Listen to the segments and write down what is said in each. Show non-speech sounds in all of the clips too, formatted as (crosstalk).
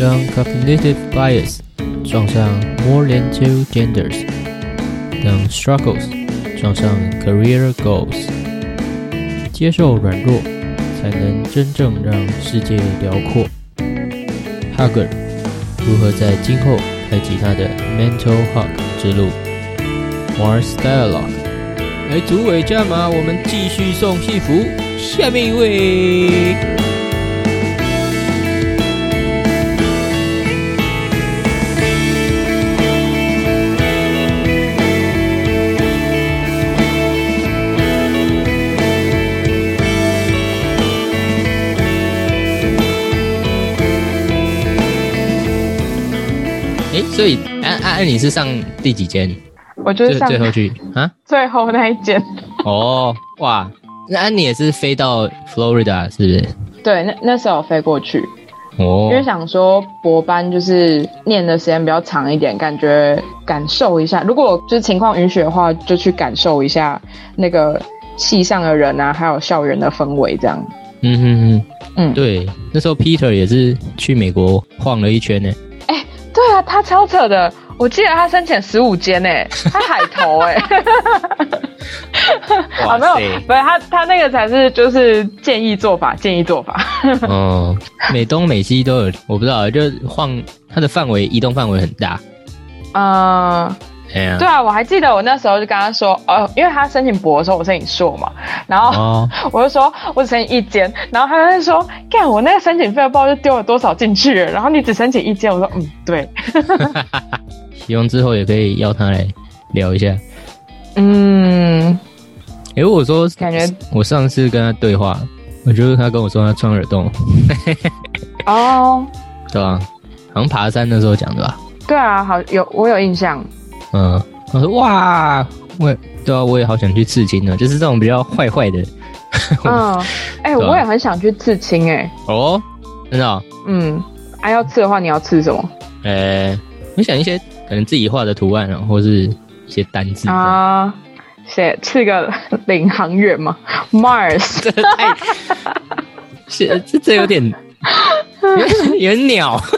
将 cognitive bias 撞上 more than two genders 等 struggles 撞上 career goals，接受软弱，才能真正让世界辽阔。Hugger 如何在今后开启他的 mental hug 之路？Mars Dialogue，来组委加码，我们继续送幸福。下面一位。所以安安安，你是上第几间？我就是上最后去啊，最后那一间。(laughs) 哦，哇，那安妮也是飞到 Florida 是不是？对，那那时候飞过去，哦，因为想说博班就是念的时间比较长一点，感觉感受一下，如果就是情况允许的话，就去感受一下那个系上的人啊，还有校园的氛围这样。嗯哼哼，嗯，对，那时候 Peter 也是去美国晃了一圈呢。对啊，他超扯的。我记得他申请十五间呢，(laughs) 他海投哎。啊没有，不是他他那个才是就是建议做法，建议做法。哦，美东美西都有，我不知道，就晃它的范围移动范围很大。嗯。对啊，我还记得我那时候就跟他说，呃，因为他申请博的时候我申请硕嘛，然后 (laughs) 我就说我只申请一间，然后他就说，干我那个申请费不知道就丢了多少进去，然后你只申请一间，我说嗯对，(laughs) 希望之后也可以邀他来聊一下。嗯，哎，我说感觉我上次跟他对话，我觉得他跟我说他穿耳洞。哦，(laughs) 对啊？好像爬山的时候讲的吧？对啊，好有我有印象。嗯，我说哇，我对啊，我也好想去刺青呢，就是这种比较坏坏的。嗯，(laughs) 哎，我也很想去刺青，哎。哦，真的？嗯，啊，要刺的话，你要刺什么？呃，你想一些可能自己画的图案啊，或是一些单字啊，写刺个领航员吗？Mars，(laughs) 这太，这这这有点，有点鸟。(laughs)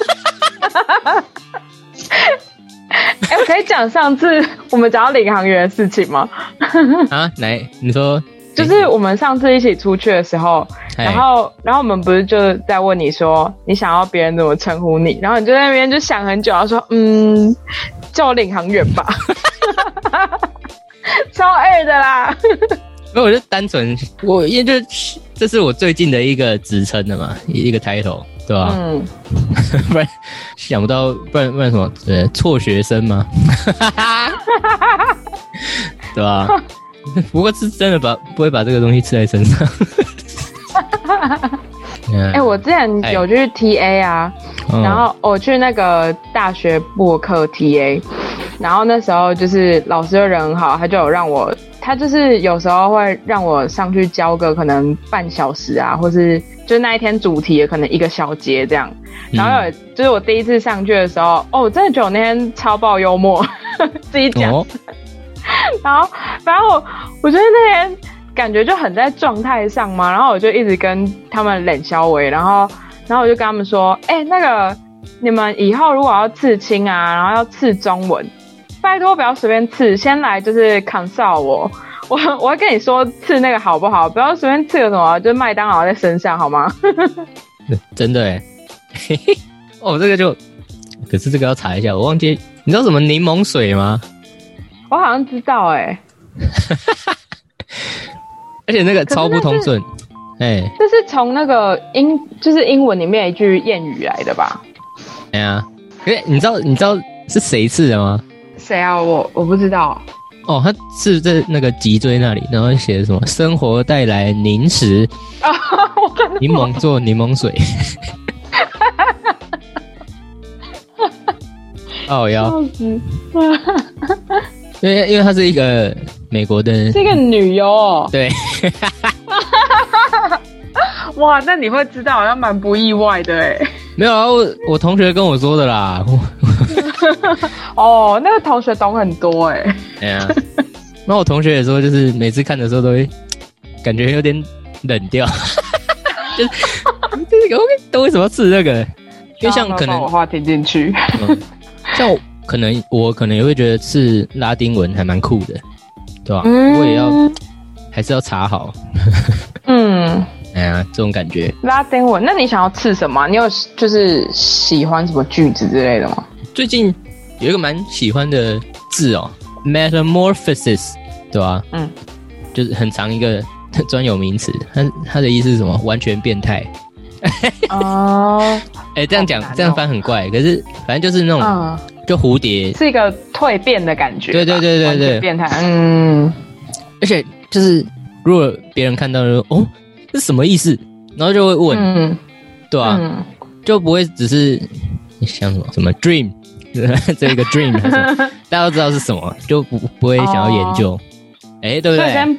(laughs) 哎，我可以讲上次我们讲到领航员的事情吗？(laughs) 啊，来，你说，就是我们上次一起出去的时候，然后，然后我们不是就在问你说，你想要别人怎么称呼你？然后你就在那边就想很久，然后说，嗯，叫我领航员吧，(laughs) 超二的啦。那我就单纯，我因为就是这是我最近的一个职称的嘛，一个抬头。对吧？嗯，(laughs) 不然想不到，不然不然什么？对，辍学生吗？(laughs) 对吧？(laughs) 不过是真的把不会把这个东西吃在身上。哎，我之前有去 TA 啊，然后我去那个大学播课 TA，然后那时候就是老师人很好，他就有让我，他就是有时候会让我上去教个可能半小时啊，或是。就那一天主题可能一个小节这样，然后有就是我第一次上去的时候，哦，我真的觉得我那天超爆幽默，(laughs) 自己讲。然后，然后我我觉得那天感觉就很在状态上嘛，然后我就一直跟他们冷消维，然后，然后我就跟他们说，哎，那个你们以后如果要刺青啊，然后要刺中文，拜托不要随便刺，先来就是 consult 我。我我会跟你说刺那个好不好？不要随便刺个什么，就麦当劳在身上好吗？(laughs) 真的哎，(laughs) 哦，这个就，可是这个要查一下，我忘记，你知道什么柠檬水吗？我好像知道哎，(laughs) 而且那个超不通顺，哎，这是从那个英，就是英文里面一句谚语来的吧？哎呀，哎，你知道你知道是谁刺的吗？谁啊？我我不知道。哦，他是在那个脊椎那里，然后写什么“生活带来零食”，(laughs) 柠檬做柠檬水，(laughs) 哦腰，(laughs) 因为因为他是一个美国的，是一个女优哦，对，哇，那你会知道，好像蛮不意外的哎，没有啊，我我同学跟我说的啦。(laughs) 哦，那个同学懂很多哎。对啊，那我同学也说，就是每次看的时候都会感觉有点冷掉，(laughs) 就是这个我都为什么要吃这个？因为像可能话听进去，像可能我可能也会觉得是拉丁文还蛮酷的，对吧？我也要还是要查好。嗯，(laughs) 哎呀，这种感觉。拉丁文，那你想要刺什么？你有就是喜欢什么句子之类的吗？最近有一个蛮喜欢的字哦，metamorphosis，对吧？嗯，就是很长一个专有名词，它它的意思是什么？完全变态。哦，(laughs) 哎，这样讲这样翻很怪，可是反正就是那种，就蝴蝶是一个蜕变的感觉。对对对对对，变态。嗯，而且就是如果别人看到说哦，这什么意思？然后就会问，嗯对吧？就不会只是想什么什么 dream，(laughs) 这一个 dream，(laughs) 大家都知道是什么，就不不会想要研究。哎，对不对？先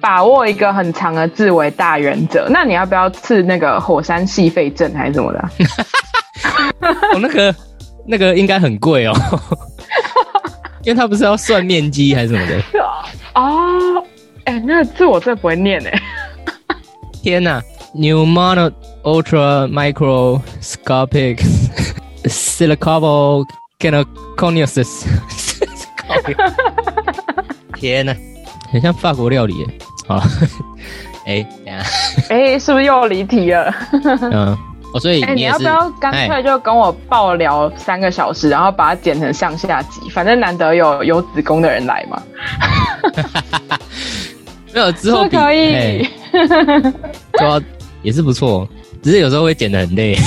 把握一个很长的字为大原则，那你要不要刺那个火山细肺症还是什么的？我 (laughs) 那个那个应该很贵哦，因为他不是要算面积还是什么的哦，哎，那个字我真的不会念哎。天哪，pneumono ultra microscopic silicable canoconiosis。(laughs) 天哪！很像法国料理，好，(laughs) 哎，等下，哎，是不是又离题了？(laughs) 嗯，哦，所以你要不要干脆就跟我爆聊三个小时，然后把它剪成上下集？反正难得有有子宫的人来嘛。没有之后可以，对也是不错，只是有时候会剪的很累。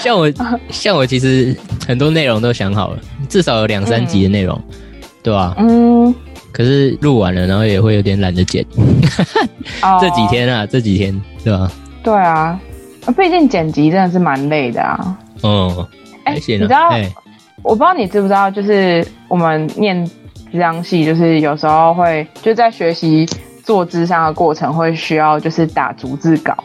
像我，像我，其实很多内容都想好了，至少有两三集的内容。对吧？嗯，可是录完了，然后也会有点懒得剪。(laughs) 这几天啊，这几天，对吧？对啊，毕竟剪辑真的是蛮累的啊。哦，哎，你知道？我不知道你知不知道，就是我们念智商系，就是有时候会就在学习做智商的过程，会需要就是打逐字稿，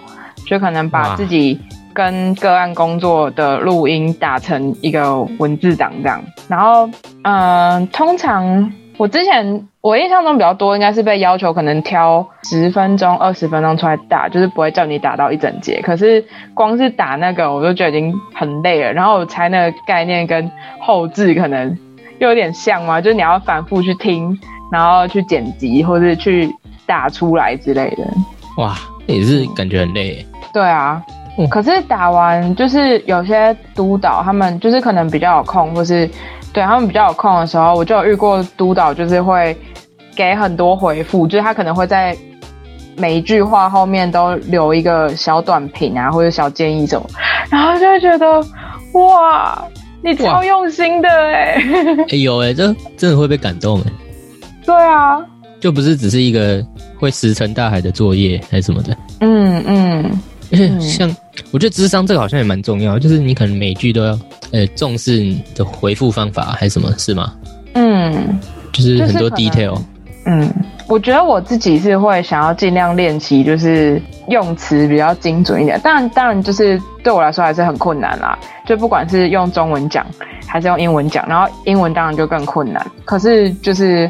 就可能把自己。跟个案工作的录音打成一个文字档这样，然后嗯，通常我之前我印象中比较多，应该是被要求可能挑十分钟、二十分钟出来打，就是不会叫你打到一整节。可是光是打那个，我就觉得已经很累了。然后我猜那个概念跟后置可能又有点像嘛，就是你要反复去听，然后去剪辑或者去打出来之类的。哇，也是感觉很累。对啊。可是打完就是有些督导他们就是可能比较有空，或是对他们比较有空的时候，我就有遇过督导就是会给很多回复，就是他可能会在每一句话后面都留一个小短评啊，或者小建议什么，然后就会觉得哇，你超用心的哎，哎有哎，这真的会被感动哎，对啊，就不是只是一个会石沉大海的作业还是什么的，嗯嗯。而且像，我觉得智商这个好像也蛮重要，就是你可能每句都要，呃，重视你的回复方法还是什么，是吗？嗯，就是很多 detail。嗯，我觉得我自己是会想要尽量练习，就是用词比较精准一点。当然，当然就是对我来说还是很困难啦。就不管是用中文讲还是用英文讲，然后英文当然就更困难。可是就是，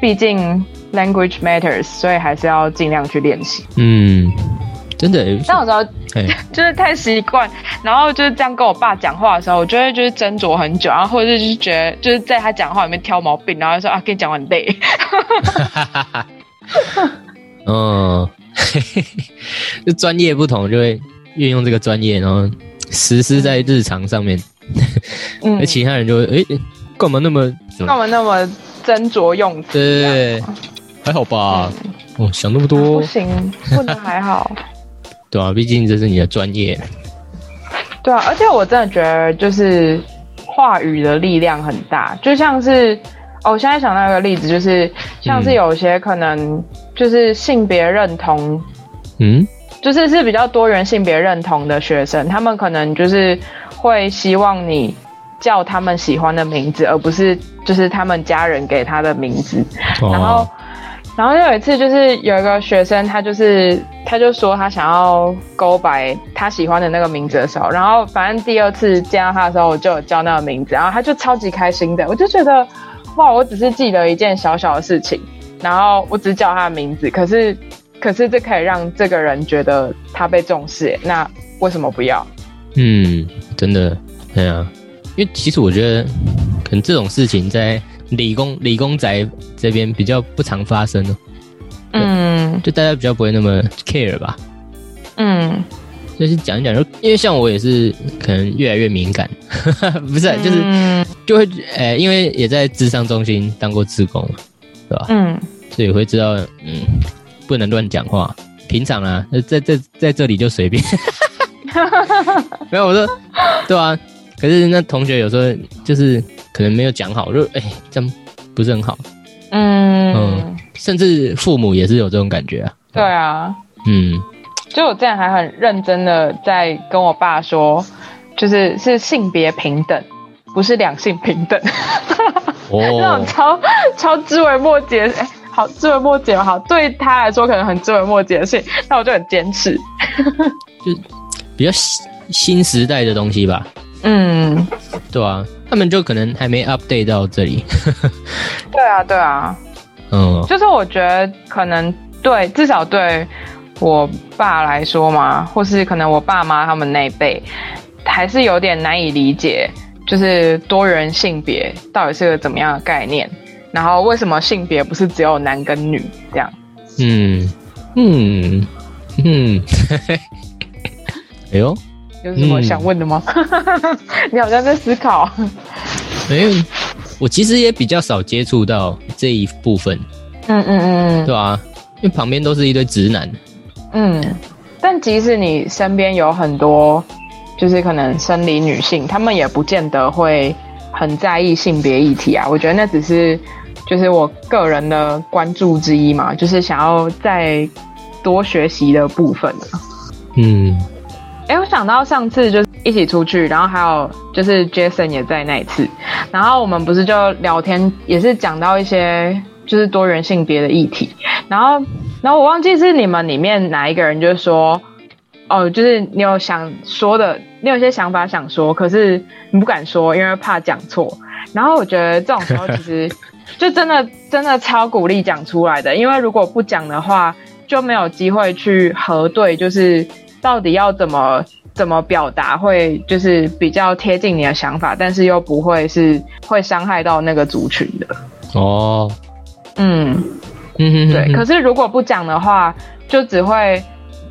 毕竟 language matters，所以还是要尽量去练习。嗯。真的，但有时候就是太习惯，然后就是这样跟我爸讲话的时候，我就会就是斟酌很久，然后或者是就是觉得就是在他讲话里面挑毛病，然后说啊，跟你讲很累。(laughs) 嗯，(laughs) 就专业不同，就会运用这个专业，然后实施在日常上面。(laughs) 那其他人就会哎，干嘛那么干嘛那么斟酌用词？对，还好吧？哦，想那么多不行，不能还好。对啊，毕竟这是你的专业。对啊，而且我真的觉得，就是话语的力量很大。就像是，哦，我现在想到一个例子，就是像是有些可能就是性别认同，嗯，就是是比较多元性别认同的学生，他们可能就是会希望你叫他们喜欢的名字，而不是就是他们家人给他的名字，然后。然后有一次，就是有一个学生，他就是他就说他想要勾白他喜欢的那个名字的时候，然后反正第二次见到他的时候，我就有叫那个名字，然后他就超级开心的，我就觉得哇，我只是记得一件小小的事情，然后我只叫他的名字，可是可是这可以让这个人觉得他被重视，那。为什么不要？嗯，真的，对啊，因为其实我觉得，可能这种事情在理工理工宅这边比较不常发生哦。嗯，就大家比较不会那么 care 吧。嗯，就是讲一讲，就因为像我也是，可能越来越敏感，(laughs) 不是，就是就会，诶，因为也在智商中心当过志工，对吧？嗯，所以会知道，嗯，不能乱讲话。平常啊，在在在这里就随便。(laughs) 没有，我说，对啊。可是那同学有时候就是可能没有讲好，就哎，这样不是很好。嗯嗯，甚至父母也是有这种感觉啊。对啊。嗯。就我这样还很认真的在跟我爸说，就是是性别平等，不是两性平等。哦。(laughs) 那种超超枝微末节，哎，好枝微末节好，对他来说可能很枝微末节的事情，那我就很坚持。(laughs) 就比较新新时代的东西吧。嗯。对啊，他们就可能还没 update 到这里。对啊，对啊。嗯。就是我觉得可能对，至少对。我爸来说嘛，或是可能我爸妈他们那一辈，还是有点难以理解，就是多元性别到底是个怎么样的概念，然后为什么性别不是只有男跟女这样？嗯嗯嗯，(laughs) 哎呦，有什么想问的吗？(laughs) 你好像在思考。没有，我其实也比较少接触到这一部分。嗯嗯嗯，对啊，因为旁边都是一堆直男。嗯，但即使你身边有很多，就是可能生理女性，她们也不见得会很在意性别议题啊。我觉得那只是就是我个人的关注之一嘛，就是想要再多学习的部分嗯，哎，我想到上次就是一起出去，然后还有就是 Jason 也在那一次，然后我们不是就聊天，也是讲到一些就是多元性别的议题，然后。然后我忘记是你们里面哪一个人，就是说，哦，就是你有想说的，你有些想法想说，可是你不敢说，因为怕讲错。然后我觉得这种时候其实 (laughs) 就真的真的超鼓励讲出来的，因为如果不讲的话，就没有机会去核对，就是到底要怎么怎么表达，会就是比较贴近你的想法，但是又不会是会伤害到那个族群的。哦，嗯。嗯，对。可是如果不讲的话，就只会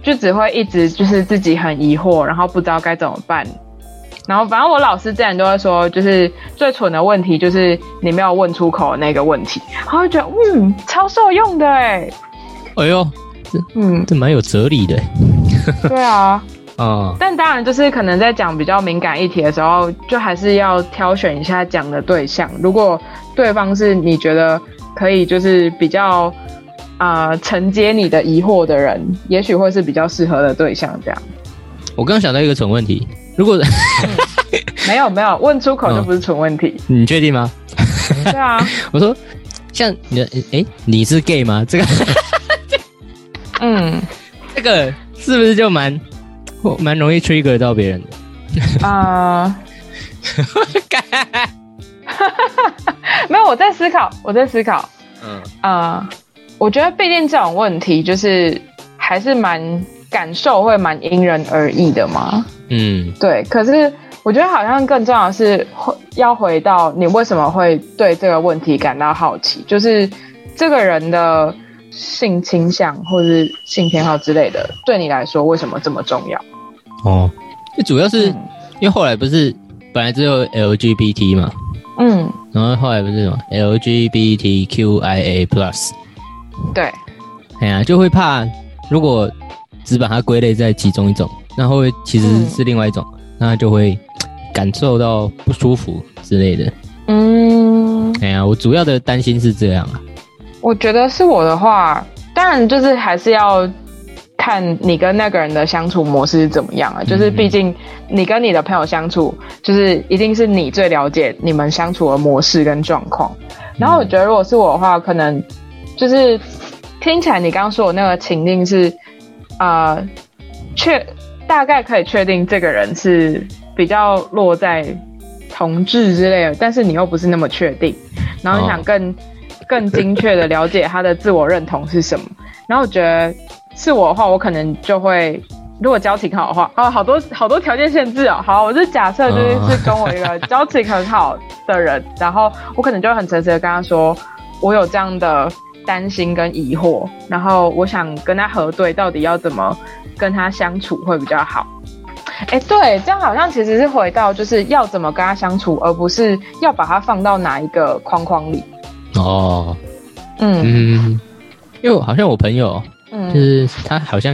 就只会一直就是自己很疑惑，然后不知道该怎么办。然后反正我老师之前都会说，就是最蠢的问题就是你没有问出口的那个问题。然后觉得嗯，超受用的哎。哎呦，这嗯，这蛮有哲理的。对啊，啊。(laughs) 但当然就是可能在讲比较敏感议题的时候，就还是要挑选一下讲的对象。如果对方是你觉得。可以就是比较啊承接你的疑惑的人，也许会是比较适合的对象。这样，我刚刚想到一个蠢问题，如果没有没有问出口就不是蠢问题，(laughs) 你确定吗？对啊，(laughs) 我说像你哎你是 gay 吗？这个嗯，这个是不是就蛮 (laughs) 蛮容易 trigger 到别人的啊？(laughs) 没有，我在思考，我在思考。嗯啊，我觉得毕竟这种问题就是还是蛮感受会蛮因人而异的嘛。嗯，对。可是我觉得好像更重要的是会要回到你为什么会对这个问题感到好奇，就是这个人的性倾向或者是性偏好之类的，对你来说为什么这么重要？哦，主要是因为后来不是本来只有 LGBT 嘛。嗯，然后后来不是什么 LGBTQIA Plus，对，哎呀，就会怕如果只把它归类在其中一种，那会其实是另外一种，那就会感受到不舒服之类的。嗯，哎呀，我主要的担心是这样啊。我觉得是我的话，当然就是还是要。看你跟那个人的相处模式是怎么样啊？就是毕竟你跟你的朋友相处，就是一定是你最了解你们相处的模式跟状况。然后我觉得，如果是我的话，可能就是听起来你刚刚说的那个情境是，呃，确大概可以确定这个人是比较落在同志之类的，但是你又不是那么确定，然后你想更更精确的了解他的自我认同是什么。然后我觉得。是我的话，我可能就会如果交情好的话，哦，好多好多条件限制哦。好，我是假设就是是跟我一个交情很好的人，然后我可能就很诚实的跟他说，我有这样的担心跟疑惑，然后我想跟他核对，到底要怎么跟他相处会比较好。哎，对，这样好像其实是回到就是要怎么跟他相处，而不是要把他放到哪一个框框里。哦，嗯。嗯，因为好像我朋友，嗯，就是他好像。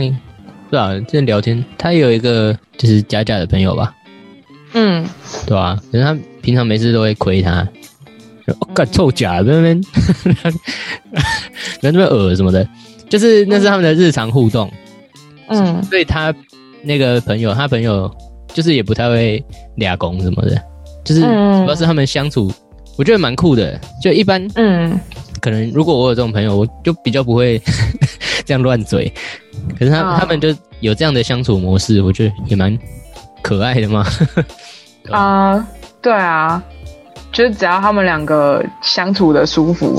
对啊，这聊天，他有一个就是假假的朋友吧，嗯，对吧？可是他平常没事都会亏他，干臭假在那边，在那边恶什么的，就是那是他们的日常互动，嗯，所以他那个朋友，他朋友就是也不太会俩工什么的，就是主要是他们相处，我觉得蛮酷的，就一般，嗯，可能如果我有这种朋友，我就比较不会 (laughs) 这样乱嘴。可是他他们就有这样的相处模式，我觉得也蛮可爱的嘛。(laughs) 啊，对啊，就是只要他们两个相处的舒服，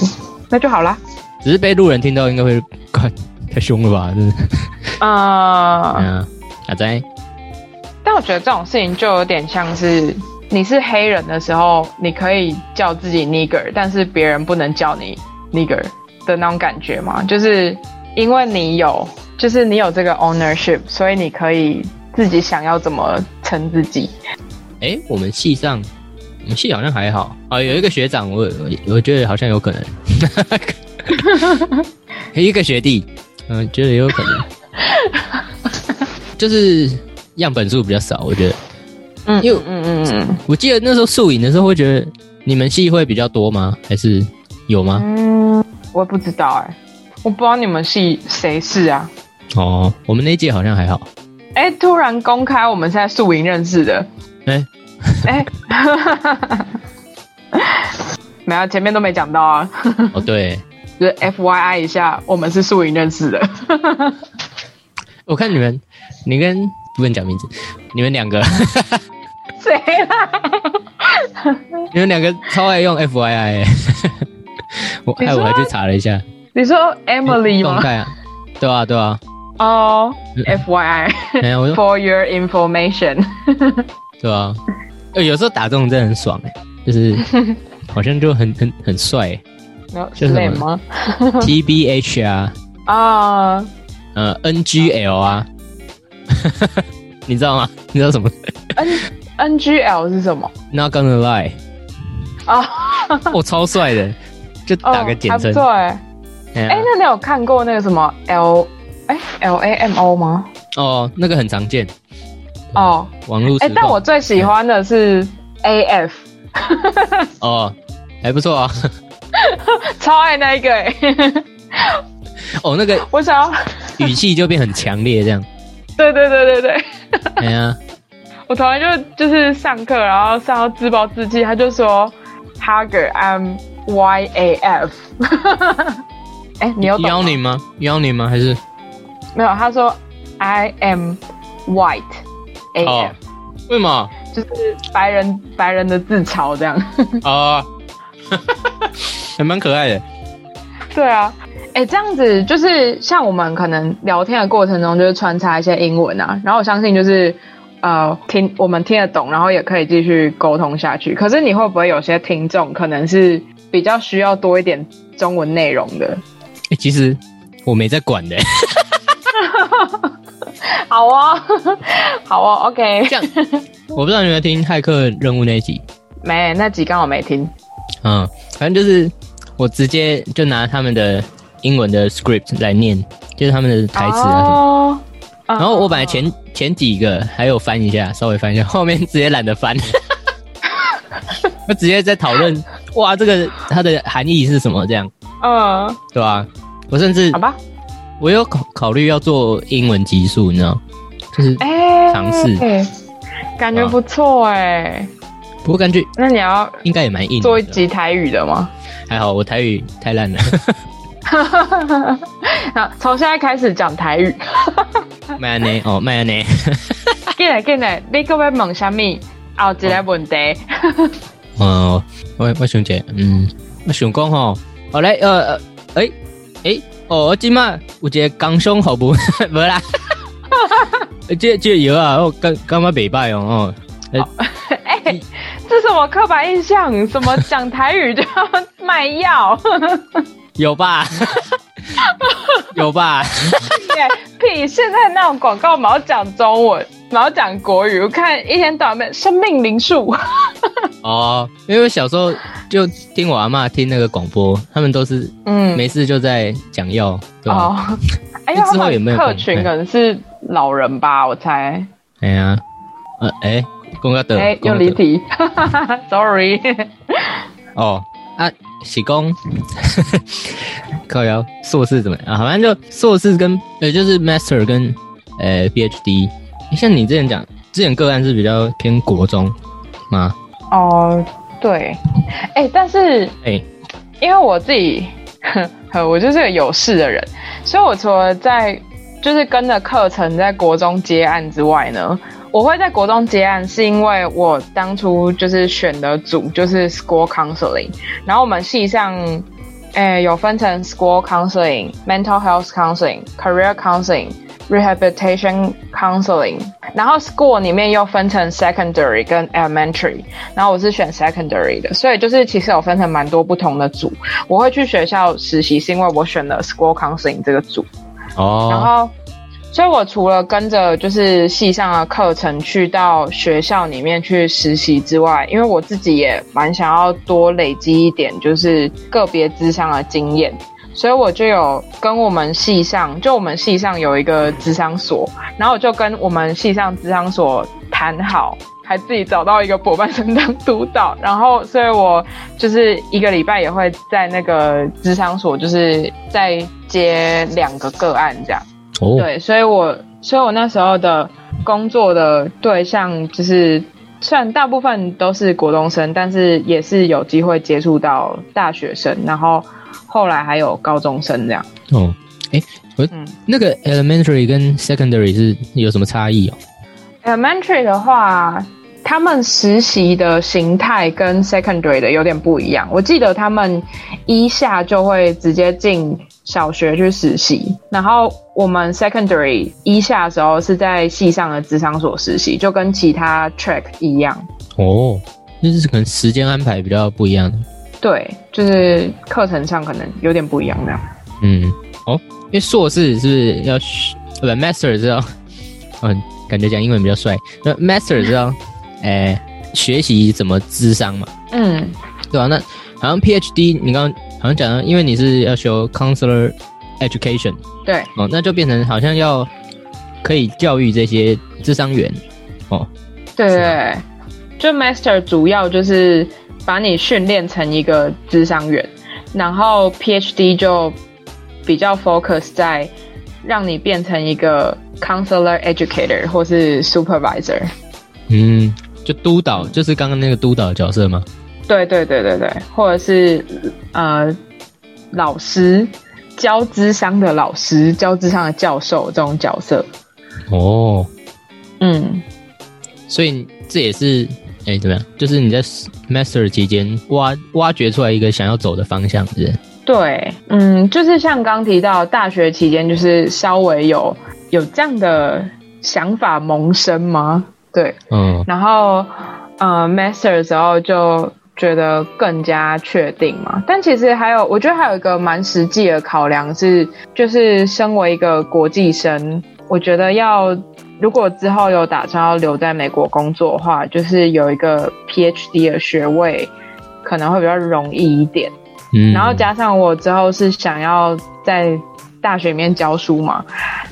那就好啦。只是被路人听到，应该会怪太凶了吧？真的啊，嗯，(laughs) 阿仔。但我觉得这种事情就有点像是你是黑人的时候，你可以叫自己 nigger，但是别人不能叫你 nigger 的那种感觉吗，就是因为你有。就是你有这个 ownership，所以你可以自己想要怎么称自己。哎，我们系上，我们系好像还好啊。有一个学长，我我觉得好像有可能。(laughs) 一个学弟，嗯，觉得也有可能。(laughs) 就是样本数比较少，我觉得。嗯，因为嗯嗯嗯，我记得那时候宿影的时候，会觉得你们戏会比较多吗？还是有吗？嗯，我不知道哎，我不知道你们系谁是啊。哦，我们那届好像还好。哎，突然公开我们是在宿营认识的。哎哎，(laughs) 没有，前面都没讲到啊。哦，对，(laughs) 就是 F Y I 一下，我们是宿营认识的。(laughs) 我看你们，你跟不能讲名字，你们两个？(laughs) 你们两个超爱用 F Y I。(laughs) 我哎，我还去查了一下。你说 Emily 吗？对啊，对啊。哦，F Y I，For (laughs) your information，对啊，有时候打这种真的很爽哎，就是好像就很很很帅，是什么？T B H 啊，啊，呃，N G L 啊，你知道吗？你知道什么？N N G L 是什么？Not gonna lie，啊，(laughs) 我超帅的，就打个简称。对，哎，那你有看过那个什么 L？哎，L A M O 吗？哦，那个很常见。哦，网络。哎，但我最喜欢的是 A F。(laughs) 哦，还不错啊。(laughs) 超爱那一个哎。哦，那个我想要语气就变很强烈，这样。对对对对对。哎呀，我同学就就是上课，然后上到自暴自弃，他就说：“Hugger，I'm Y A F。(laughs) ”哎，你有邀你吗？邀你吗？还是？没有，他说 I am white A F 为什么？就是白人白人的自嘲这样。啊，(laughs) 还蛮可爱的。对啊，哎，这样子就是像我们可能聊天的过程中，就是穿插一些英文啊，然后我相信就是呃听我们听得懂，然后也可以继续沟通下去。可是你会不会有些听众可能是比较需要多一点中文内容的？哎，其实我没在管的。(laughs) 好啊，(laughs) 好啊，OK。这样，我不知道你有没有听骇客任务那一集？没，那集刚好没听。嗯，反正就是我直接就拿他们的英文的 script 来念，就是他们的台词啊什么。然后我本来前前几个还有翻一下，稍微翻一下，后面直接懒得翻。(laughs) 我直接在讨论，哇，这个它的含义是什么？这样，嗯，对吧？我甚至好吧。我有考考虑要做英文级数，你知道，就是尝试，感觉不错哎。不过感觉那你要应该也蛮硬，做一集台语的吗？还好我台语太烂了。(laughs) (laughs) 好，从现在开始讲台语。(laughs) 麦安呢？哦，麦安呢？(laughs) 进来进来，你各位问什么？后一个问题。哦，我我想姐，嗯，我想讲吼，好嘞，呃，哎，哎。哦，我今麦有一个刚胸好不？无啦，这这有啊，我，刚刚刚北拜哦，哦，哎，这是我刻板印象，什么讲台语就要卖药？有吧？(laughs) 有吧？屁！现在那种广告，毛讲中文，毛讲国语，我看一天到晚生命灵数。(laughs) 哦，因为小时候就听我阿妈听那个广播，他们都是嗯，没事就在讲药，对吧？(laughs) 哎呀，之后有没有客群可能是老人吧？我猜。哎呀，呃，哎，公告的，哎，又离题，sorry。哦，啊，喜工，(laughs) 靠腰硕士怎么样？好像就硕士跟呃，就是 master 跟呃 PhD。像你之前讲，之前个案是比较偏国中吗？哦，对，哎，但是哎，因为我自己，(laughs) 我就是个有事的人，所以我除了在就是跟着课程在国中接案之外呢，我会在国中接案，是因为我当初就是选的组就是 school counseling，然后我们系上，哎，有分成 school counseling、mental health counseling、career counseling。Rehabilitation counseling，然后 school 里面又分成 secondary 跟 elementary，然后我是选 secondary 的，所以就是其实有分成蛮多不同的组。我会去学校实习，是因为我选了 school counseling 这个组。哦。然后，所以我除了跟着就是系上的课程去到学校里面去实习之外，因为我自己也蛮想要多累积一点就是个别智商的经验。所以我就有跟我们系上，就我们系上有一个智商所，然后我就跟我们系上智商所谈好，还自己找到一个伙伴生当督导，然后所以我就是一个礼拜也会在那个智商所，就是在接两个个案这样。哦，对，所以我所以我那时候的工作的对象就是，虽然大部分都是国中生，但是也是有机会接触到大学生，然后。后来还有高中生这样哦，哎，我那个 elementary 跟 secondary 是有什么差异哦？elementary 的话，他们实习的形态跟 secondary 的有点不一样。我记得他们一下就会直接进小学去实习，然后我们 secondary 一下的时候是在系上的职场所实习，就跟其他 track 一样。哦，那是可能时间安排比较不一样。对，就是课程上可能有点不一样那样。嗯，哦，因为硕士是不是要不 master 知道？嗯，(laughs) 感觉讲英文比较帅。那 master 知道，哎，(laughs) 学习怎么智商嘛？嗯，对吧？那好像 PhD，你刚刚好像讲了，因为你是要修 counselor education，对，哦，那就变成好像要可以教育这些智商员。哦，对对，就 master 主要就是。把你训练成一个智商员，然后 PhD 就比较 focus 在让你变成一个 counselor educator 或是 supervisor。嗯，就督导，就是刚刚那个督导的角色吗？对对对对对，或者是呃老师教智商的老师，教智商的教授这种角色。哦，嗯，所以这也是。哎，怎么样？就是你在 master 期间挖挖掘出来一个想要走的方向，是？对，嗯，就是像刚提到大学期间，就是稍微有有这样的想法萌生吗？对，嗯，然后呃 master 的时候就觉得更加确定嘛。但其实还有，我觉得还有一个蛮实际的考量是，就是身为一个国际生，我觉得要。如果之后有打算要留在美国工作的话，就是有一个 PhD 的学位，可能会比较容易一点。嗯，然后加上我之后是想要在大学里面教书嘛，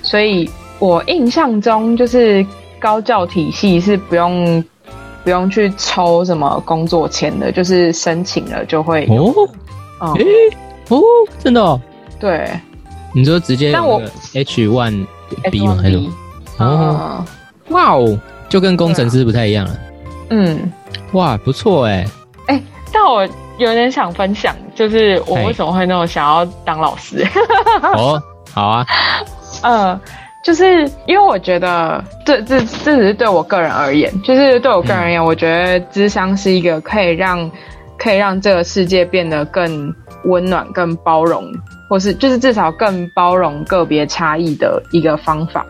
所以我印象中就是高教体系是不用不用去抽什么工作签的，就是申请了就会哦，哦，哦，真的？对，你说直接我 H one B 吗？还是？哦，哇哦，就跟工程师不太一样了。嗯，哇，不错哎。哎，但我有点想分享，就是我为什么会那么想要当老师。(laughs) 哦，好啊。嗯，就是因为我觉得，这这这只是对我个人而言，就是对我个人而言，我觉得智商是一个可以让可以让这个世界变得更温暖、更包容，或是就是至少更包容个别差异的一个方法。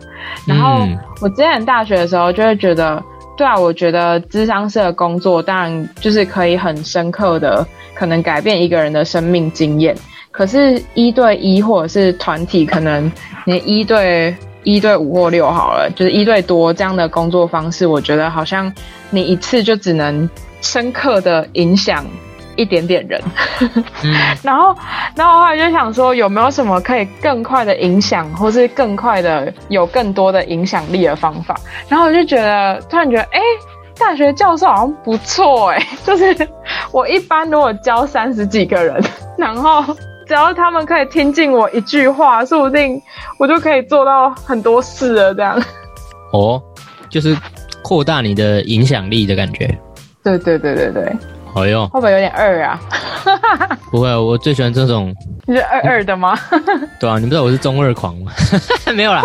然后我之前大学的时候就会觉得，对啊，我觉得智商社的工作当然就是可以很深刻的可能改变一个人的生命经验。可是，一对一或者是团体，可能你一对一对五或六好了，就是一对多这样的工作方式，我觉得好像你一次就只能深刻的影响一点点人。(laughs) 然后，然后后来就想说，有没有什么可以更快的影响，或是更快的有更多的影响力的方法？然后我就觉得，突然觉得，哎，大学教授好像不错哎，就是我一般如果教三十几个人，然后。只要他们可以听进我一句话，说不定 (laughs) 我就可以做到很多事了。这样哦，就是扩大你的影响力的感觉。对对对对对。好用，会不会有点二啊？(laughs) 不会，我最喜欢这种。你是二二的吗？(laughs) 对啊，你不知道我是中二狂吗？没有啦。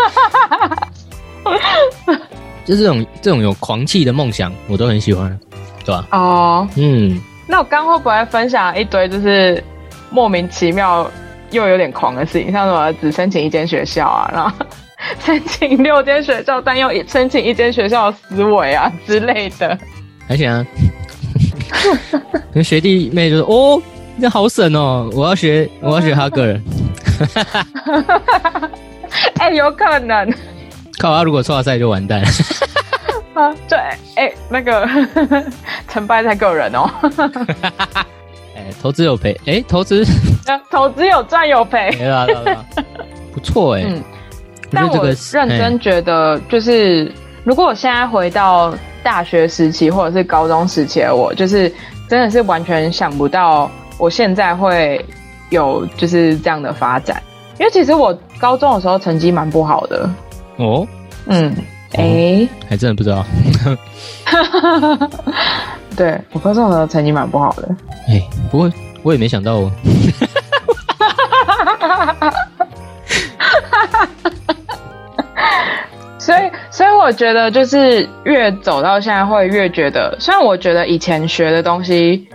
就这种这种有狂气的梦想，我都很喜欢，对吧？哦，嗯。那我刚会不会分享一堆就是？莫名其妙又有点狂的事情，像什么只申请一间学校啊，然后 (laughs) 申请六间学校，但又申请一间学校的思维啊之类的。还行啊，跟学弟妹就说：“哦，那好省哦，我要学，我要学他个人。(laughs) ”哎，有可能。靠他如果错赛就完蛋。(laughs) 啊，对，哎，那个成败在个人哦。投资有赔，哎，投资，(laughs) 投资有赚有赔，(laughs) 不错哎。嗯，但我认真觉得，就是如果我现在回到大学时期或者是高中时期的我，就是真的是完全想不到我现在会有就是这样的发展。因为其实我高中的时候成绩蛮不好的。哦，嗯，哎，还真的不知道。(laughs) 对我高中的时候成绩蛮不好的，哎，不过我也没想到哦。(laughs) 所以，所以我觉得就是越走到现在，会越觉得，虽然我觉得以前学的东西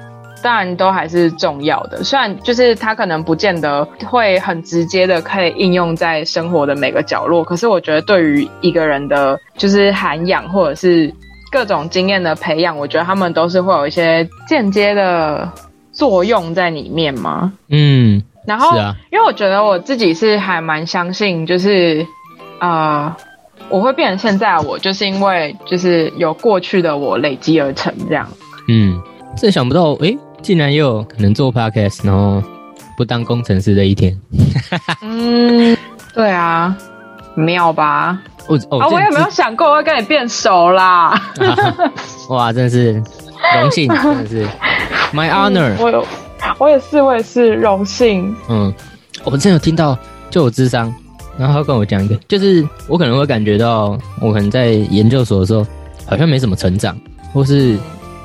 当然都还是重要的，虽然就是它可能不见得会很直接的可以应用在生活的每个角落，可是我觉得对于一个人的就是涵养或者是。各种经验的培养，我觉得他们都是会有一些间接的作用在里面嘛。嗯，然后，因为我觉得我自己是还蛮相信，就是啊，我会变成现在我，就是因为就是有过去的我累积而成这样。嗯，真想不到，哎，竟然也有可能做 podcast，然后不当工程师的一天。(laughs) 嗯，对啊，妙吧？我啊，我有没有想过会跟你变熟啦？(laughs) 哇，真的是荣幸，(laughs) 真的是 my honor。我有，我也是，我也是荣幸。嗯，我之前有听到，就有智商，然后他跟我讲一个，就是我可能会感觉到，我可能在研究所的时候好像没什么成长，或是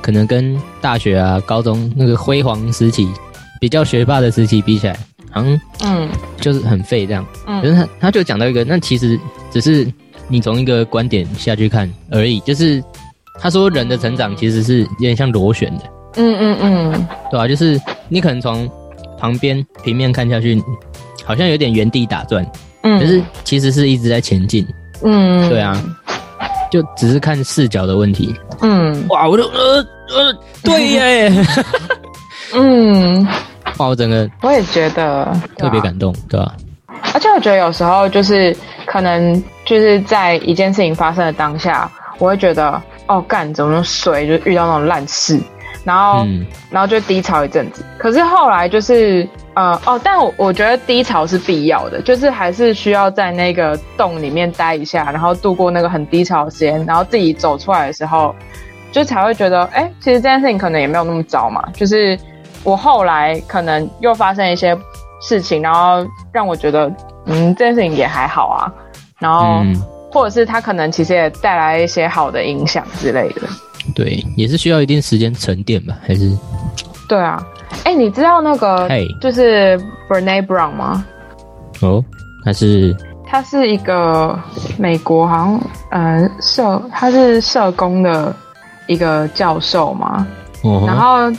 可能跟大学啊、高中那个辉煌时期、比较学霸的时期比起来，好像嗯，就是很废这样。嗯，可是他他就讲到一个，那其实只是。你从一个观点下去看而已，就是他说人的成长其实是有点像螺旋的，嗯嗯嗯，对啊？就是你可能从旁边平面看下去，好像有点原地打转，嗯，可是其实是一直在前进，嗯，对啊，就只是看视角的问题，嗯，哇，我就呃呃，对耶，(laughs) 嗯，哇，我整个我也觉得特别感动，对吧？而且我觉得有时候就是可能就是在一件事情发生的当下，我会觉得哦干怎么水，就遇到那种烂事，然后然后就低潮一阵子。可是后来就是呃哦，但我我觉得低潮是必要的，就是还是需要在那个洞里面待一下，然后度过那个很低潮的时间，然后自己走出来的时候，就才会觉得哎，其实这件事情可能也没有那么糟嘛。就是我后来可能又发生一些。事情，然后让我觉得，嗯，这件事情也还好啊。然后，或者是他可能其实也带来一些好的影响之类的。对，也是需要一定时间沉淀吧？还是？对啊。哎，你知道那个就是 Bernay Brown 吗？哦，他是？他是一个美国，好像呃社，他是社工的一个教授嘛。哦。然后。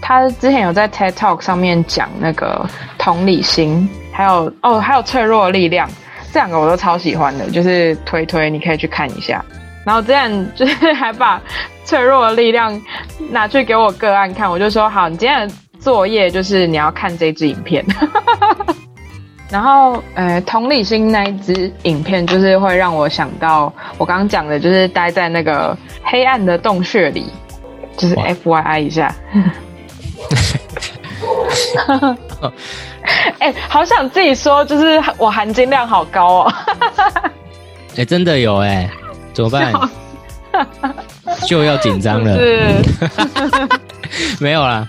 他之前有在 TED Talk 上面讲那个同理心，还有哦，还有脆弱的力量，这两个我都超喜欢的，就是推推，你可以去看一下。然后之前 (laughs) 就是还把脆弱的力量拿去给我个案看，我就说好，你今天的作业就是你要看这支影片。(laughs) 然后，呃，同理心那一支影片就是会让我想到我刚刚讲的，就是待在那个黑暗的洞穴里，就是 F Y I 一下。(laughs) 哎，好想自己说，就是我含金量好高哦。(laughs) 哎，真的有哎，怎么办？就要紧张了。是，没有啦。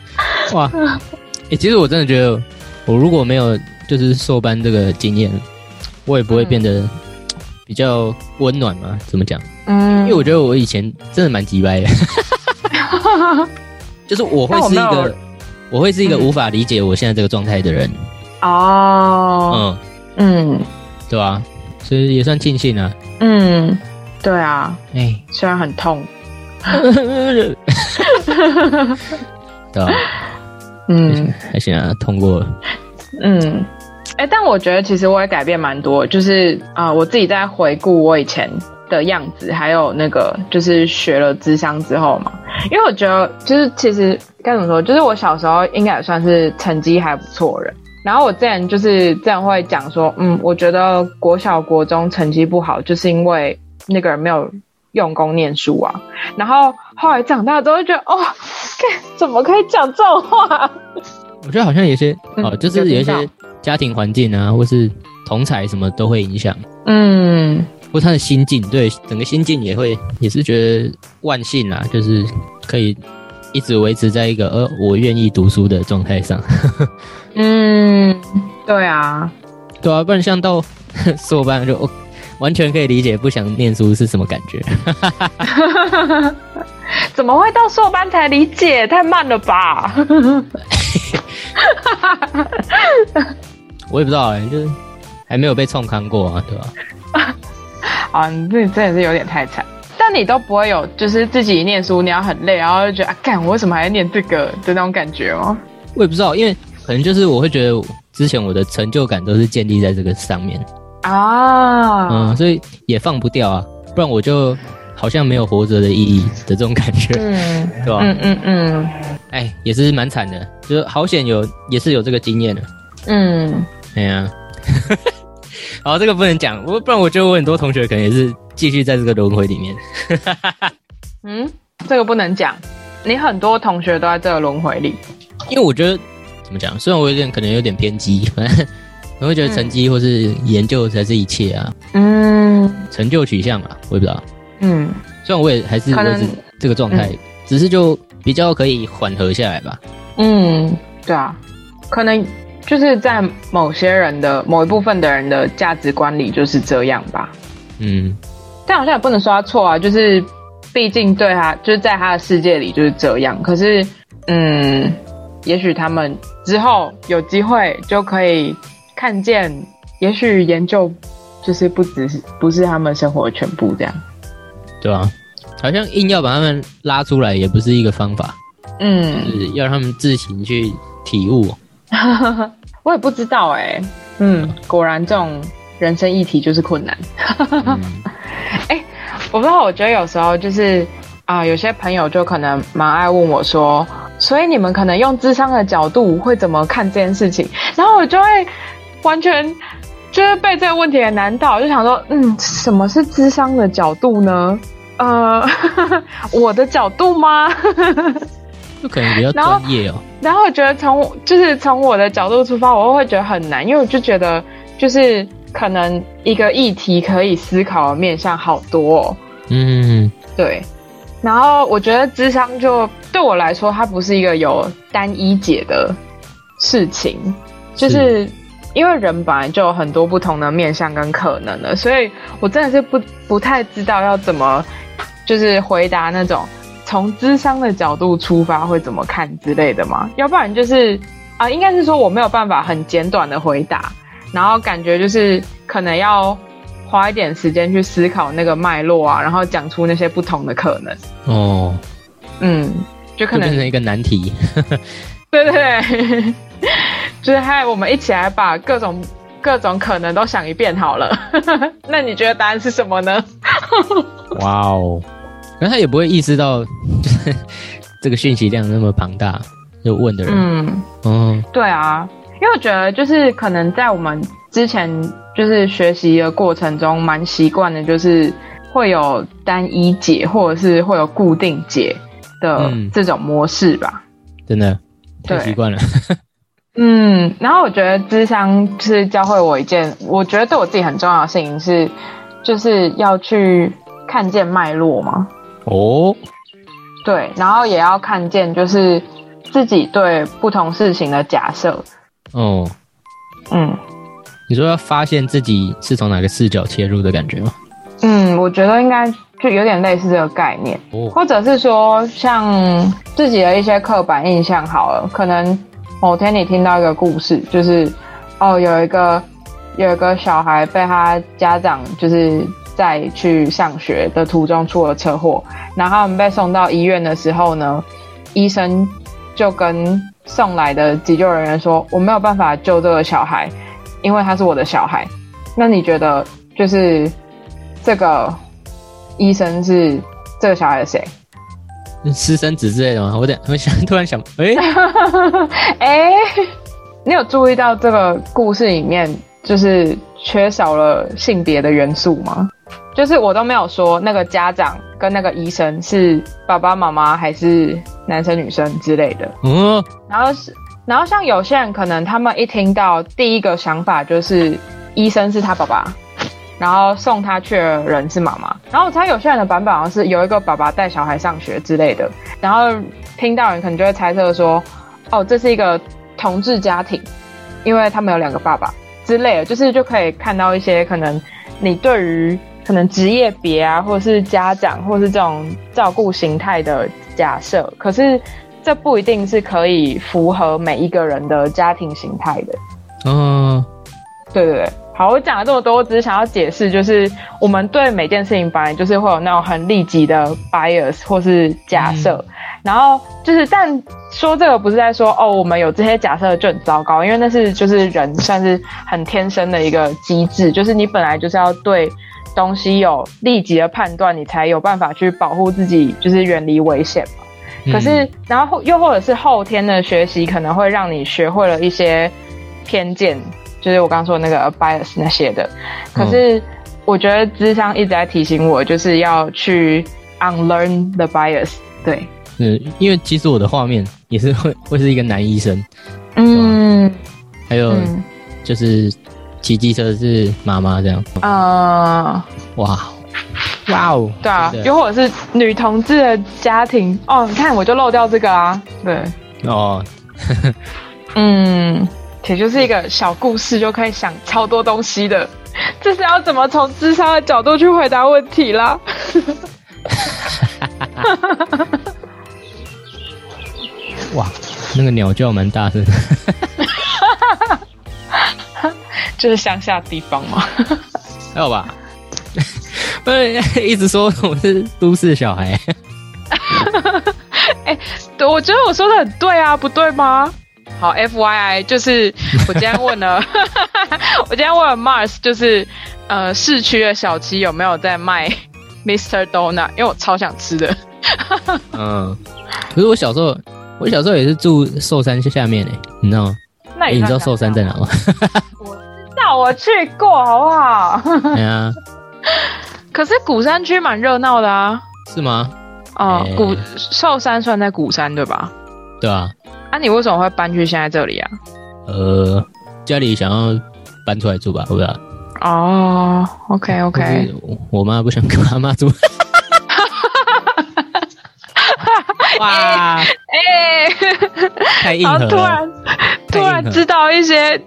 (laughs) 哇，哎，其实我真的觉得，我如果没有。就是硕班这个经验，我也不会变得比较温暖嘛？怎么讲？嗯，因为我觉得我以前真的蛮急掰的，(laughs) 就是我会是一个，我会是一个无法理解我现在这个状态的人。哦，嗯嗯，对吧？所以也算庆幸啊。嗯，对啊。哎，虽然很痛，(laughs) 对吧？嗯，(laughs) 还行啊，通过了。嗯。哎，但我觉得其实我也改变蛮多，就是啊，我自己在回顾我以前的样子，还有那个就是学了智商之后嘛，因为我觉得就是其实该怎么说，就是我小时候应该也算是成绩还不错人，然后我之前就是这样会讲说，嗯，我觉得国小国中成绩不好，就是因为那个人没有用功念书啊，然后后来长大之后觉得，哦，怎么可以讲这种话？我觉得好像有些哦，就是有一些。家庭环境啊，或是同才什么都会影响，嗯，或他的心境，对，整个心境也会，也是觉得万幸啊，就是可以一直维持在一个呃我愿意读书的状态上。嗯，对啊，对啊，不然像到 (laughs) 硕班就完全可以理解不想念书是什么感觉。(laughs) 怎么会到硕班才理解？太慢了吧？(laughs) 我也不知道哎，就是还没有被冲刊过啊，对吧？(laughs) 啊，你这真的是有点太惨。但你都不会有，就是自己念书你要很累，然后就觉得啊，干我为什么还要念这个的那种感觉哦？我也不知道，因为可能就是我会觉得之前我的成就感都是建立在这个上面啊，嗯，所以也放不掉啊，不然我就好像没有活着的意义的这种感觉，嗯，(laughs) 对吧？嗯嗯嗯，哎，也是蛮惨的，就是好险有，也是有这个经验的，嗯。哎呀，(laughs) 好，这个不能讲，我不然我觉得我很多同学可能也是继续在这个轮回里面。(laughs) 嗯，这个不能讲，你很多同学都在这个轮回里。因为我觉得怎么讲，虽然我有点可能有点偏激，反正我会觉得成绩或是研究才是一切啊。嗯，成就取向啊，我也不知道。嗯，虽然我也还是维持这个状态，只是就比较可以缓和下来吧。嗯，对啊，可能。就是在某些人的某一部分的人的价值观里就是这样吧，嗯，但好像也不能说他错啊，就是毕竟对他就是在他的世界里就是这样。可是，嗯，也许他们之后有机会就可以看见，也许研究就是不只是不是他们生活的全部这样，对啊，好像硬要把他们拉出来也不是一个方法，嗯，是要让他们自行去体悟。(laughs) 我也不知道哎，嗯，果然这种人生议题就是困难。哎，(laughs) 我不知道，我觉得有时候就是啊，有些朋友就可能蛮爱问我说，所以你们可能用智商的角度会怎么看这件事情？然后我就会完全就是被这个问题难倒，就想说，嗯，什么是智商的角度呢？呃，(laughs) 我的角度吗？(laughs) 就可能比较专业哦。然后我觉得从就是从我的角度出发，我会觉得很难，因为我就觉得就是可能一个议题可以思考的面向好多。嗯，对。然后我觉得智商就对我来说，它不是一个有单一解的事情，就是因为人本来就有很多不同的面向跟可能的，所以我真的是不不太知道要怎么就是回答那种。从智商的角度出发会怎么看之类的嘛？要不然就是啊，应该是说我没有办法很简短的回答，然后感觉就是可能要花一点时间去思考那个脉络啊，然后讲出那些不同的可能。哦，嗯，就可能变成一个难题。对 (laughs) 对对，就是害我们一起来把各种各种可能都想一遍好了。(laughs) 那你觉得答案是什么呢？(laughs) 哇哦，可能他也不会意识到，就 (laughs) 是这个讯息量那么庞大，就问的人。嗯嗯，对啊，因为我觉得就是可能在我们之前就是学习的过程中，蛮习惯的，就是会有单一解或者是会有固定解的这种模式吧。真的。太习惯了，嗯，然后我觉得智商是教会我一件，我觉得对我自己很重要的事情是，就是要去看见脉络嘛。哦，对，然后也要看见就是自己对不同事情的假设。哦，嗯，你说要发现自己是从哪个视角切入的感觉吗？嗯，我觉得应该。就有点类似这个概念，或者是说像自己的一些刻板印象好了，可能某天你听到一个故事，就是哦有一个有一个小孩被他家长就是在去上学的途中出了车祸，然后他们被送到医院的时候呢，医生就跟送来的急救人员说，我没有办法救这个小孩，因为他是我的小孩。那你觉得就是这个？医生是这个小孩的谁？(laughs) 私生子之类的吗？我等我想 (laughs) 突然想，哎哎，(laughs) 你有注意到这个故事里面就是缺少了性别的元素吗？就是我都没有说那个家长跟那个医生是爸爸妈妈还是男生女生之类的。嗯，然后是然后像有些人可能他们一听到第一个想法就是医生是他爸爸。然后送他去的人是妈妈，然后他有些人的版本好像是有一个爸爸带小孩上学之类的，然后听到人可能就会猜测说，哦，这是一个同志家庭，因为他们有两个爸爸之类的，就是就可以看到一些可能你对于可能职业别啊，或者是家长，或是这种照顾形态的假设，可是这不一定是可以符合每一个人的家庭形态的。嗯，对对对。好，我讲了这么多，我只是想要解释，就是我们对每件事情本来就是会有那种很立即的 bias 或是假设，然后就是，但说这个不是在说哦，我们有这些假设就很糟糕，因为那是就是人算是很天生的一个机制，就是你本来就是要对东西有立即的判断，你才有办法去保护自己，就是远离危险嘛。可是，然后又或者是后天的学习，可能会让你学会了一些偏见。就是我刚刚说那个 bias 那些的，可是我觉得智商一直在提醒我，就是要去 unlearn the bias。对，嗯，因为其实我的画面也是会会是一个男医生，嗯，还有就是骑机车是妈妈这样，啊，哇，哇哦，对啊，又或者是女同志的家庭，哦，你看我就漏掉这个啊，对，哦，嗯。也就是一个小故事就可以想超多东西的，(laughs) 这是要怎么从智商的角度去回答问题啦？(laughs) 哇，那个鸟叫蛮大声，(laughs) 这是乡下地方嘛，还有吧？不是一直说我是都市小孩？哎，我觉得我说的很对啊，不对吗？好，F Y I，就是我今天问了，(laughs) 我今天问了 Mars，就是呃市区的小七有没有在卖 (laughs) Mr. Donut，因为我超想吃的。(laughs) 嗯，可是我小时候，我小时候也是住寿山下面诶，你知道吗？那你知道寿山在哪吗？我知道，我去过，好不好？对啊。可是鼓山区蛮热闹的啊。是吗？哦，鼓寿山算在鼓山对吧？对啊。那你为什么会搬去现在这里啊？呃，家里想要搬出来住吧，不知道。哦，OK OK。我妈不想跟妈妈住。(laughs) 哇！哎，太硬了。突然突然知道一些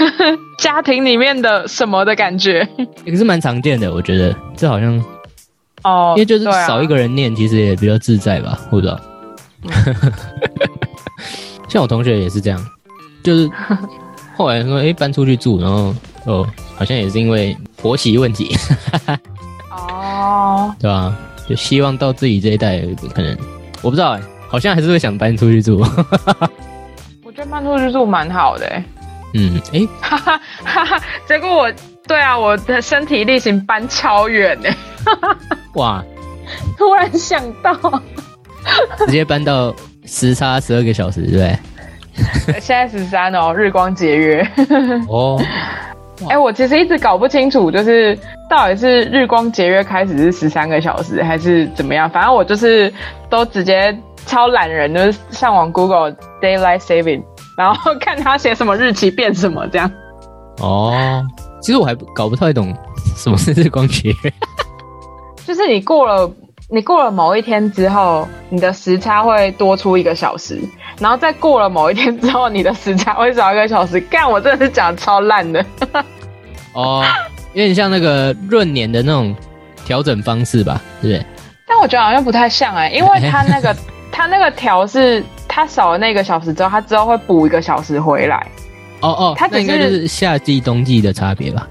(laughs) 家庭里面的什么的感觉，也是蛮常见的。我觉得这好像哦，因为就是少一个人念，其实也比较自在吧，不知道。像我同学也是这样，就是后来说哎搬出去住，然后哦好像也是因为婆媳问题，(laughs) 哦，对吧？就希望到自己这一代可能我不知道哎，好像还是会想搬出去住。(laughs) 我觉得搬出去住蛮好的。嗯，哎，哈哈哈哈！结果我，对啊，我的身体力行搬超远呢。哇！(laughs) 突然想到，直接搬到时差十二个小时，对不对？(laughs) 现在十三哦，日光节约。(laughs) 哦。哎，我其实一直搞不清楚，就是到底是日光节约开始是十三个小时，还是怎么样？反正我就是都直接超懒人，就是上网 Google daylight saving。然后看他写什么日期变什么这样。哦，其实我还搞不太懂什么是日光节约。(laughs) 就是你过了你过了某一天之后，你的时差会多出一个小时，然后再过了某一天之后，你的时差会少一个小时。干，我真的是讲超烂的。哦，有点像那个闰年的那种调整方式吧，对不对？但我觉得好像不太像哎，因为他那个 (laughs) 他那个调是。他少了那个小时之后，他之后会补一个小时回来。哦哦，它那应该就是夏季冬季的差别吧？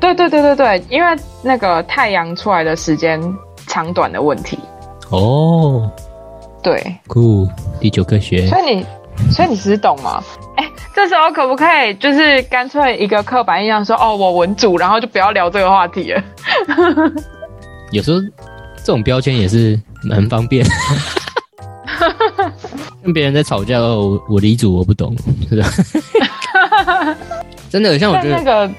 对对对对对，因为那个太阳出来的时间长短的问题。哦，对，酷，第九科学。所以你，所以你只懂吗？哎，这时候可不可以就是干脆一个刻板印象说，哦，我文主，然后就不要聊这个话题了。(laughs) 有时候这种标签也是蛮方便。(laughs) 跟别人在吵架哦，我李主我不懂，是吧？(laughs) 真的像我觉得那个，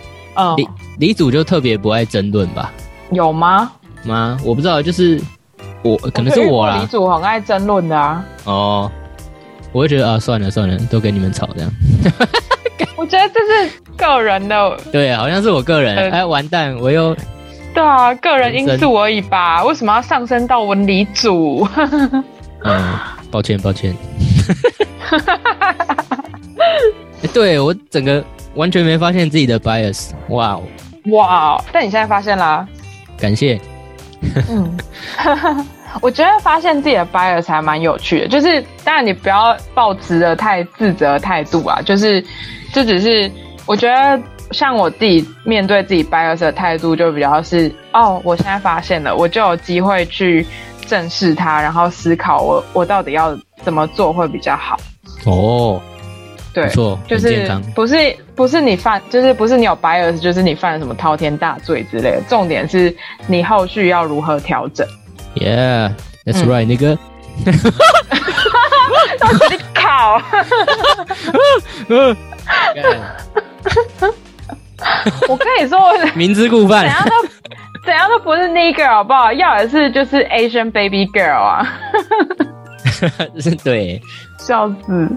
李李主就特别不爱争论吧？有吗？吗？我不知道，就是我可能是我啦。李主很爱争论的啊。哦，我会觉得啊，算了算了，都跟你们吵这样。(laughs) 我觉得这是个人的，(laughs) 对，好像是我个人。哎，完蛋，我又对啊，个人因素而已吧？为什么要上升到文理组？(laughs) 嗯。抱歉，抱歉。对我整个完全没发现自己的 bias，哇哦，哇！但你现在发现啦，感谢。嗯，(laughs) 我觉得发现自己的 bias 还蛮有趣的，就是当然你不要抱持的太自责态度啊，就是就只是我觉得像我自己面对自己 bias 的态度，就比较是哦，我现在发现了，我就有机会去。正视它，然后思考我我到底要怎么做会比较好。哦，对，错，就是不是不是你犯，就是不是你有 bias，就是你犯了什么滔天大罪之类的。重点是你后续要如何调整。Yeah，that's right，那个。你考。(laughs) 我跟你说，明知故犯。怎样都不是 n i girl 好不好？要的是就是 Asian baby girl 啊！(laughs) 是对，(laughs) 笑死。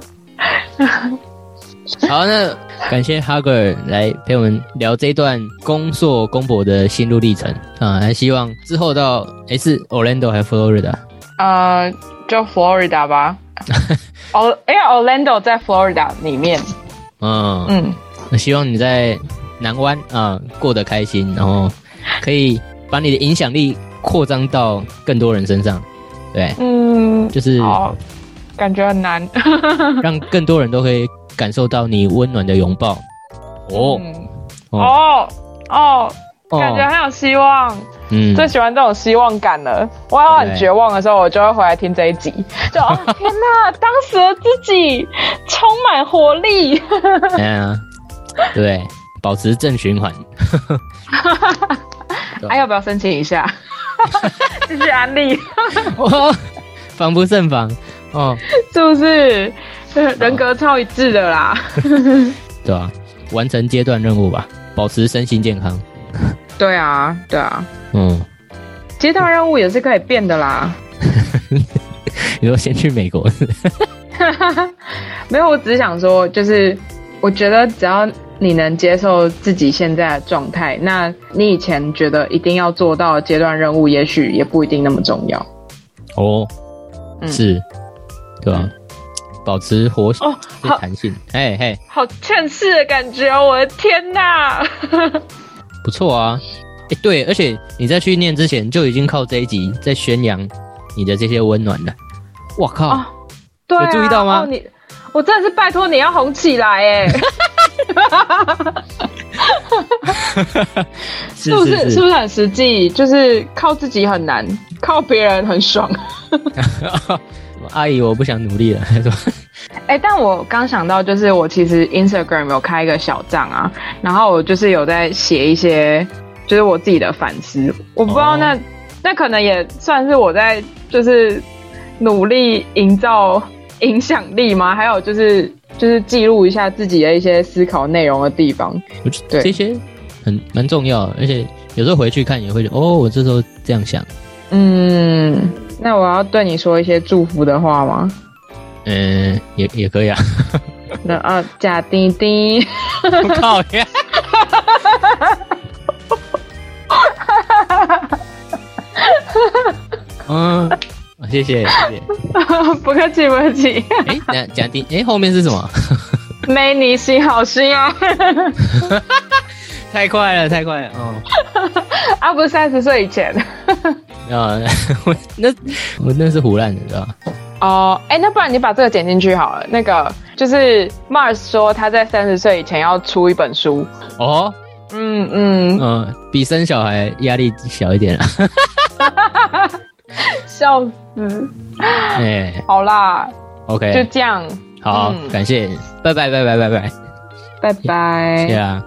(laughs) 好，那感谢 Hugger 来陪我们聊这段攻硕公博的心路历程啊！还希望之后到诶是 Orlando 还是 Florida？呃，就 Florida 吧。(laughs) 哦，哎，Orlando 在 Florida 里面。嗯嗯，那希望你在南湾啊过得开心，然后。可以把你的影响力扩张到更多人身上，对，嗯，就是感觉很难，(laughs) 让更多人都可以感受到你温暖的拥抱。哦，哦，哦，感觉很有希望。嗯，最喜欢这种希望感了。我要很绝望的时候，我就会回来听这一集，就 (laughs) 天哪，当时的自己充满活力。嗯，对，保持正循环。(laughs) 还要不要申请一下？继续安利，我防不胜防 (laughs) 哦，是不是？人格超一致的啦，(laughs) 对啊，完成阶段任务吧，保持身心健康。(laughs) 对啊，对啊，嗯，阶段任务也是可以变的啦。你说先去美国？没有，我只是想说，就是我觉得只要。你能接受自己现在的状态？那你以前觉得一定要做到阶段任务，也许也不一定那么重要。哦，是，对吧？保持活哦，弹性，嘿嘿，好劝世的感觉哦！我的天哪，(laughs) 不错啊！哎，对，而且你在去念之前就已经靠这一集在宣扬你的这些温暖了。我靠，有注意到吗？你，我真的是拜托你要红起来哎！(laughs) (laughs) 是不是？是不是很实际？就是靠自己很难，靠别人很爽。阿姨，我不想努力了。(laughs) 哎，但我刚想到，就是我其实 Instagram 有开一个小账啊，然后我就是有在写一些，就是我自己的反思。我不知道那那可能也算是我在就是努力营造影响力吗？还有就是就是记录一下自己的一些思考内容的地方。我觉得这些很蛮重要，而且有时候回去看也会觉得，哦，我这时候这样想。嗯，那我要对你说一些祝福的话吗？嗯，也也可以啊。(laughs) 那啊，假丁丁，靠呀！嗯，谢谢谢谢，(laughs) 不客气不客气。哎，那假丁，哎，后面是什么？没你心好心啊！(laughs) 太快了，太快了，哦。(laughs) 啊，不是三十岁以前。(laughs) 啊，(laughs) 那我那是胡乱的，对吧？哦，哎，那不然你把这个剪进去好了。那个就是 Mars 说他在三十岁以前要出一本书。哦，嗯嗯嗯，比生小孩压力小一点了。笑死！哎，好啦，OK，就这样。好，感谢，拜拜拜拜拜拜拜拜，谢啊。